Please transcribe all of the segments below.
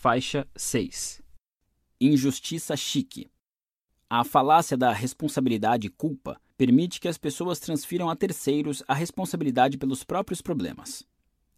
Faixa 6 Injustiça chique. A falácia da responsabilidade e culpa permite que as pessoas transfiram a terceiros a responsabilidade pelos próprios problemas.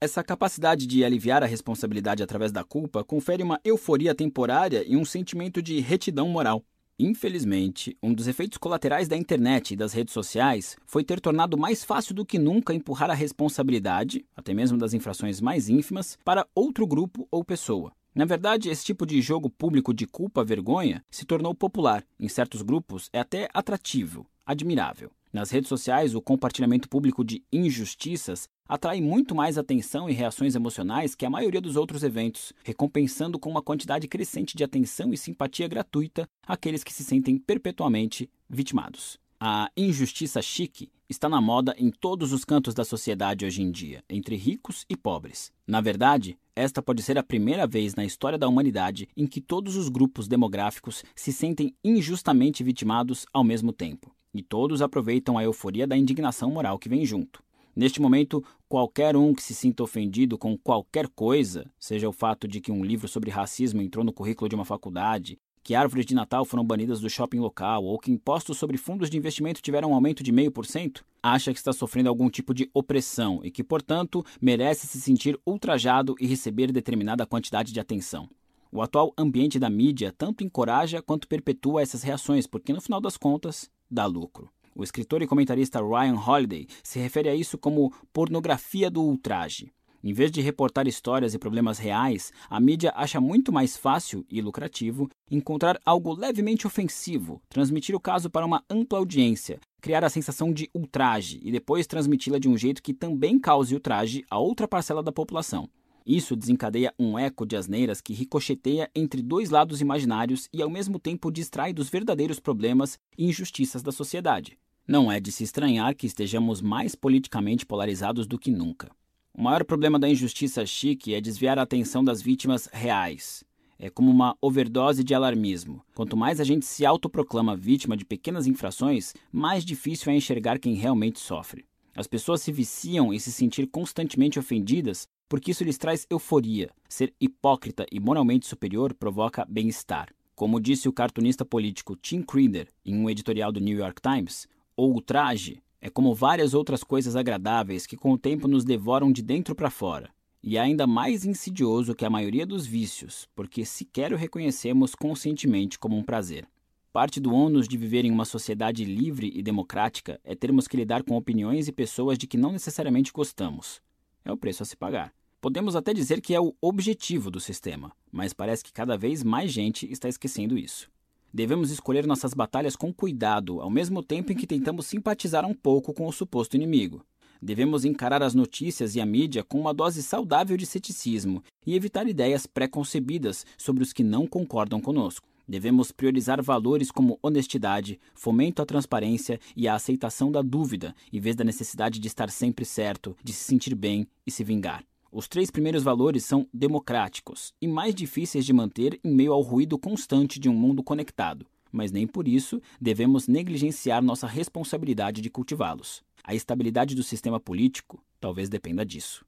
Essa capacidade de aliviar a responsabilidade através da culpa confere uma euforia temporária e um sentimento de retidão moral. Infelizmente, um dos efeitos colaterais da internet e das redes sociais foi ter tornado mais fácil do que nunca empurrar a responsabilidade, até mesmo das infrações mais ínfimas, para outro grupo ou pessoa. Na verdade, esse tipo de jogo público de culpa-vergonha se tornou popular. Em certos grupos, é até atrativo, admirável. Nas redes sociais, o compartilhamento público de injustiças atrai muito mais atenção e reações emocionais que a maioria dos outros eventos, recompensando com uma quantidade crescente de atenção e simpatia gratuita aqueles que se sentem perpetuamente vitimados. A injustiça chique está na moda em todos os cantos da sociedade hoje em dia, entre ricos e pobres. Na verdade, esta pode ser a primeira vez na história da humanidade em que todos os grupos demográficos se sentem injustamente vitimados ao mesmo tempo. E todos aproveitam a euforia da indignação moral que vem junto. Neste momento, qualquer um que se sinta ofendido com qualquer coisa, seja o fato de que um livro sobre racismo entrou no currículo de uma faculdade, que árvores de Natal foram banidas do shopping local ou que impostos sobre fundos de investimento tiveram um aumento de 0,5%, acha que está sofrendo algum tipo de opressão e que, portanto, merece se sentir ultrajado e receber determinada quantidade de atenção. O atual ambiente da mídia tanto encoraja quanto perpetua essas reações, porque no final das contas, dá lucro. O escritor e comentarista Ryan Holiday se refere a isso como pornografia do ultraje. Em vez de reportar histórias e problemas reais, a mídia acha muito mais fácil e lucrativo encontrar algo levemente ofensivo, transmitir o caso para uma ampla audiência, criar a sensação de ultraje e depois transmiti-la de um jeito que também cause ultraje a outra parcela da população. Isso desencadeia um eco de asneiras que ricocheteia entre dois lados imaginários e ao mesmo tempo distrai dos verdadeiros problemas e injustiças da sociedade. Não é de se estranhar que estejamos mais politicamente polarizados do que nunca. O maior problema da injustiça chique é desviar a atenção das vítimas reais. É como uma overdose de alarmismo. Quanto mais a gente se autoproclama vítima de pequenas infrações, mais difícil é enxergar quem realmente sofre. As pessoas se viciam em se sentir constantemente ofendidas porque isso lhes traz euforia. Ser hipócrita e moralmente superior provoca bem-estar. Como disse o cartunista político Tim Creeder em um editorial do New York Times, o ultraje é como várias outras coisas agradáveis que com o tempo nos devoram de dentro para fora. E é ainda mais insidioso que a maioria dos vícios, porque sequer o reconhecemos conscientemente como um prazer. Parte do ônus de viver em uma sociedade livre e democrática é termos que lidar com opiniões e pessoas de que não necessariamente gostamos. É o preço a se pagar. Podemos até dizer que é o objetivo do sistema, mas parece que cada vez mais gente está esquecendo isso. Devemos escolher nossas batalhas com cuidado, ao mesmo tempo em que tentamos simpatizar um pouco com o suposto inimigo. Devemos encarar as notícias e a mídia com uma dose saudável de ceticismo e evitar ideias pré-concebidas sobre os que não concordam conosco. Devemos priorizar valores como honestidade, fomento à transparência e a aceitação da dúvida, em vez da necessidade de estar sempre certo, de se sentir bem e se vingar. Os três primeiros valores são democráticos e mais difíceis de manter em meio ao ruído constante de um mundo conectado, mas nem por isso devemos negligenciar nossa responsabilidade de cultivá-los. A estabilidade do sistema político talvez dependa disso.